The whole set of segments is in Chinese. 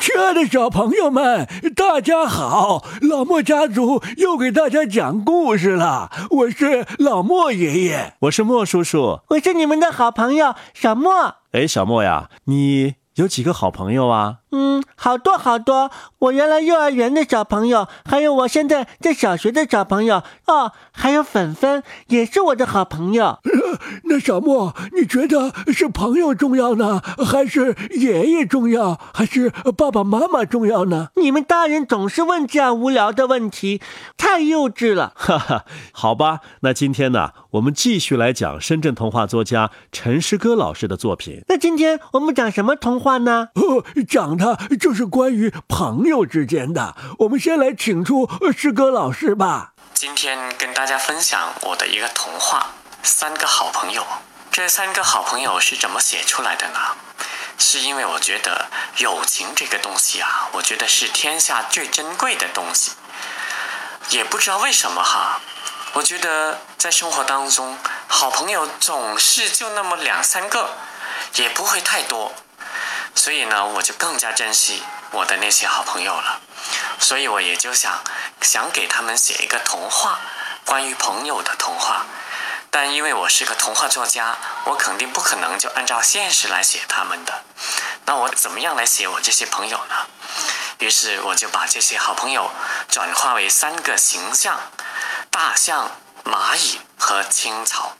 亲爱的小朋友们，大家好！老莫家族又给大家讲故事了。我是老莫爷爷，我是莫叔叔，我是你们的好朋友小莫。哎，小莫呀，你有几个好朋友啊？嗯，好多好多。我原来幼儿园的小朋友，还有我现在在小学的小朋友哦，还有粉粉也是我的好朋友。那小莫，你觉得是朋友重要呢，还是爷爷重要，还是爸爸妈妈重要呢？你们大人总是问这样无聊的问题，太幼稚了。哈哈，好吧，那今天呢，我们继续来讲深圳童话作家陈诗歌老师的作品。那今天我们讲什么童话呢？哦，讲的就是关于朋友之间的。我们先来请出诗歌老师吧。今天跟大家分享我的一个童话。三个好朋友，这三个好朋友是怎么写出来的呢？是因为我觉得友情这个东西啊，我觉得是天下最珍贵的东西。也不知道为什么哈，我觉得在生活当中，好朋友总是就那么两三个，也不会太多。所以呢，我就更加珍惜我的那些好朋友了。所以我也就想想给他们写一个童话，关于朋友的童话。但因为我是个童话作家，我肯定不可能就按照现实来写他们的。那我怎么样来写我这些朋友呢？于是我就把这些好朋友转化为三个形象：大象、蚂蚁和青草。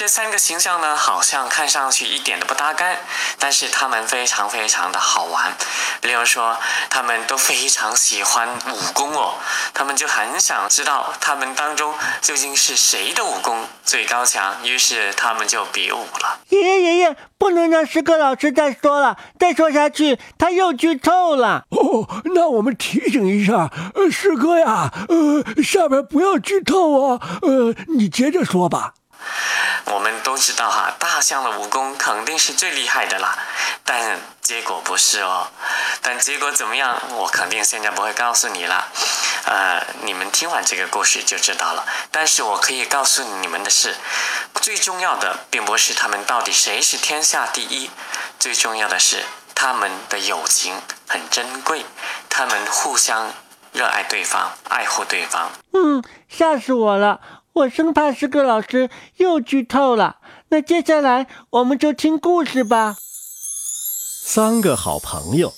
这三个形象呢，好像看上去一点都不搭干，但是他们非常非常的好玩。例如说，他们都非常喜欢武功哦，他们就很想知道他们当中究竟是谁的武功最高强，于是他们就比武了。爷爷爷爷，不能让师哥老师再说了，再说下去他又剧透了。哦，那我们提醒一下，呃，诗歌呀，呃，下边不要剧透哦，呃，你接着说吧。我们都知道哈，大象的武功肯定是最厉害的啦，但结果不是哦。但结果怎么样，我肯定现在不会告诉你了。呃，你们听完这个故事就知道了。但是我可以告诉你们的是，最重要的并不是他们到底谁是天下第一，最重要的是他们的友情很珍贵，他们互相热爱对方，爱护对方。嗯，吓死我了。我生怕诗歌老师又剧透了。那接下来我们就听故事吧。三个好朋友，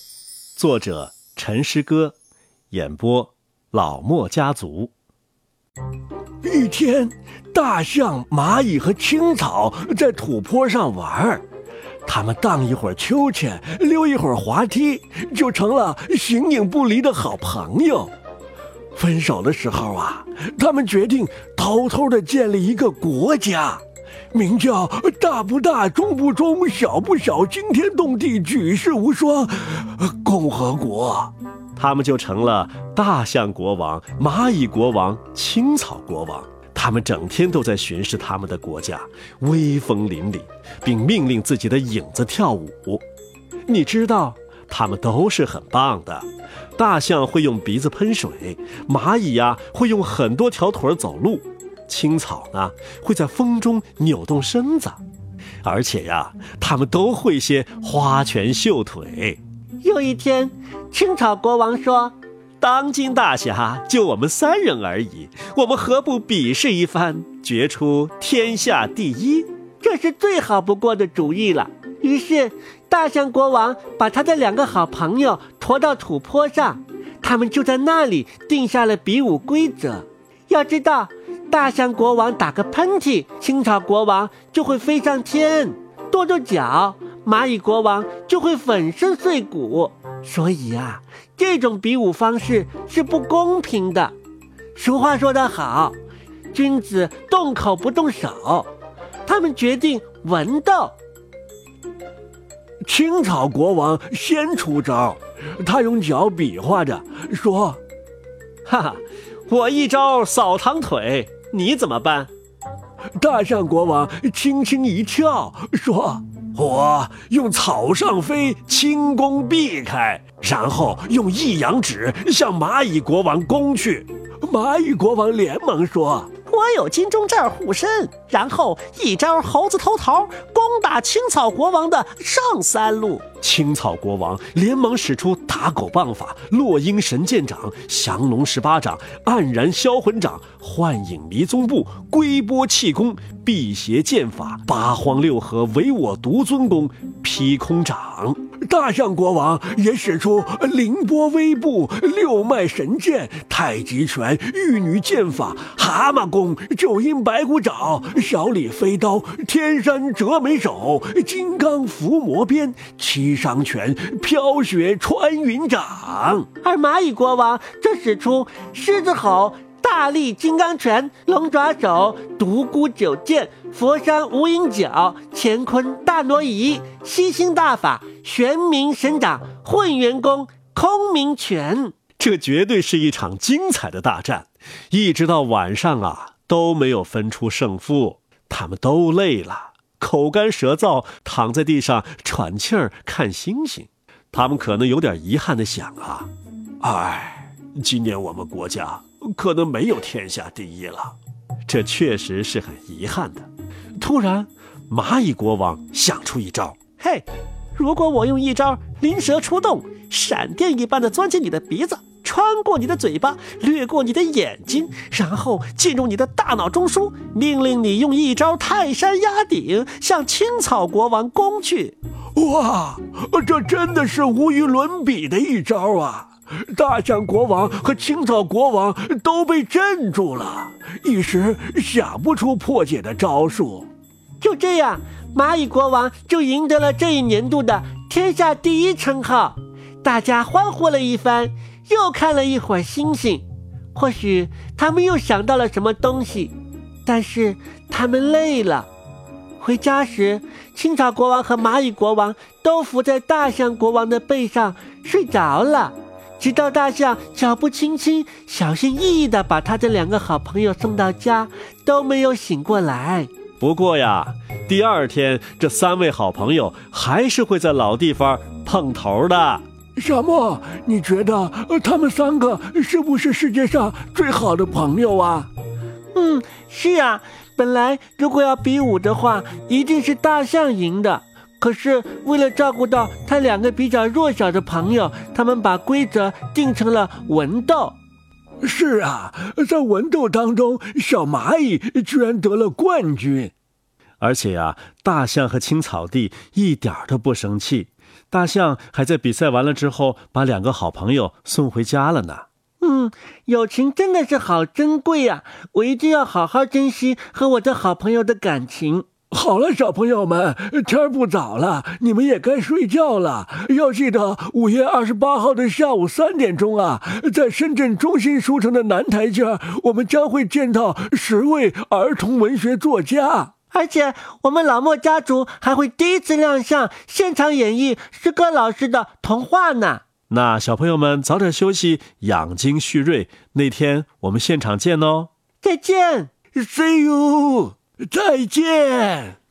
作者陈诗歌，演播老莫家族。一天，大象、蚂蚁和青草在土坡上玩儿他们荡一会儿秋千，溜一会儿滑梯，就成了形影不离的好朋友。分手的时候啊，他们决定偷偷的建立一个国家，名叫“大不大，中不中，小不小，惊天动地，举世无双”共和国。他们就成了大象国王、蚂蚁国王、青草国王。他们整天都在巡视他们的国家，威风凛凛，并命令自己的影子跳舞。你知道？他们都是很棒的，大象会用鼻子喷水，蚂蚁呀会用很多条腿走路，青草呢会在风中扭动身子，而且呀，他们都会些花拳绣腿。有一天，青草国王说：“当今大侠就我们三人而已，我们何不比试一番，决出天下第一？这是最好不过的主意了。”于是。大象国王把他的两个好朋友驮到土坡上，他们就在那里定下了比武规则。要知道，大象国王打个喷嚏，青草国王就会飞上天；跺跺脚，蚂蚁国王就会粉身碎骨。所以啊，这种比武方式是不公平的。俗话说得好，君子动口不动手。他们决定文斗。青草国王先出招，他用脚比划着说：“哈哈，我一招扫堂腿，你怎么办？”大象国王轻轻一跳，说：“我用草上飞，轻功避开，然后用一阳指向蚂蚁国王攻去。”蚂蚁国王连忙说：“有金钟罩护身，然后一招猴子偷桃，攻打青草国王的上三路。青草国王连忙使出打狗棒法、落鹰神剑掌、降龙十八掌、黯然销魂掌、幻影迷踪步、龟波气功、辟邪剑法、八荒六合唯我独尊功、劈空掌。大象国王也使出凌波微步、六脉神剑、太极拳、玉女剑法、蛤蟆功、九阴白骨爪、小李飞刀、天山折梅手、金刚伏魔鞭、七伤拳、飘雪穿云掌。而蚂蚁国王则使出狮子吼。大力金刚拳、龙爪手、独孤九剑、佛山无影脚、乾坤大挪移、吸星大法、玄冥神掌、混元功、空明拳。这绝对是一场精彩的大战，一直到晚上啊都没有分出胜负。他们都累了，口干舌燥，躺在地上喘气儿看星星。他们可能有点遗憾的想啊，哎，今年我们国家。可能没有天下第一了，这确实是很遗憾的。突然，蚂蚁国王想出一招：嘿，如果我用一招灵蛇出洞，闪电一般的钻进你的鼻子，穿过你的嘴巴，掠过你的眼睛，然后进入你的大脑中枢，命令你用一招泰山压顶向青草国王攻去。哇，这真的是无与伦比的一招啊！大象国王和青草国王都被镇住了，一时想不出破解的招数。就这样，蚂蚁国王就赢得了这一年度的天下第一称号。大家欢呼了一番，又看了一会儿星星。或许他们又想到了什么东西，但是他们累了。回家时，青草国王和蚂蚁国王都伏在大象国王的背上睡着了。直到大象脚步轻轻、小心翼翼地把他的两个好朋友送到家，都没有醒过来。不过呀，第二天这三位好朋友还是会在老地方碰头的。小莫，你觉得他们三个是不是世界上最好的朋友啊？嗯，是啊。本来如果要比武的话，一定是大象赢的。可是，为了照顾到他两个比较弱小的朋友，他们把规则定成了文斗。是啊，在文斗当中，小蚂蚁居然得了冠军。而且呀，大象和青草地一点都不生气。大象还在比赛完了之后，把两个好朋友送回家了呢。嗯，友情真的是好珍贵呀！我一定要好好珍惜和我的好朋友的感情。好了，小朋友们，天不早了，你们也该睡觉了。要记得五月二十八号的下午三点钟啊，在深圳中心书城的南台阶，我们将会见到十位儿童文学作家，而且我们老莫家族还会第一次亮相，现场演绎诗歌老师的童话呢。那小朋友们早点休息，养精蓄锐。那天我们现场见哦！再见，See you。再见。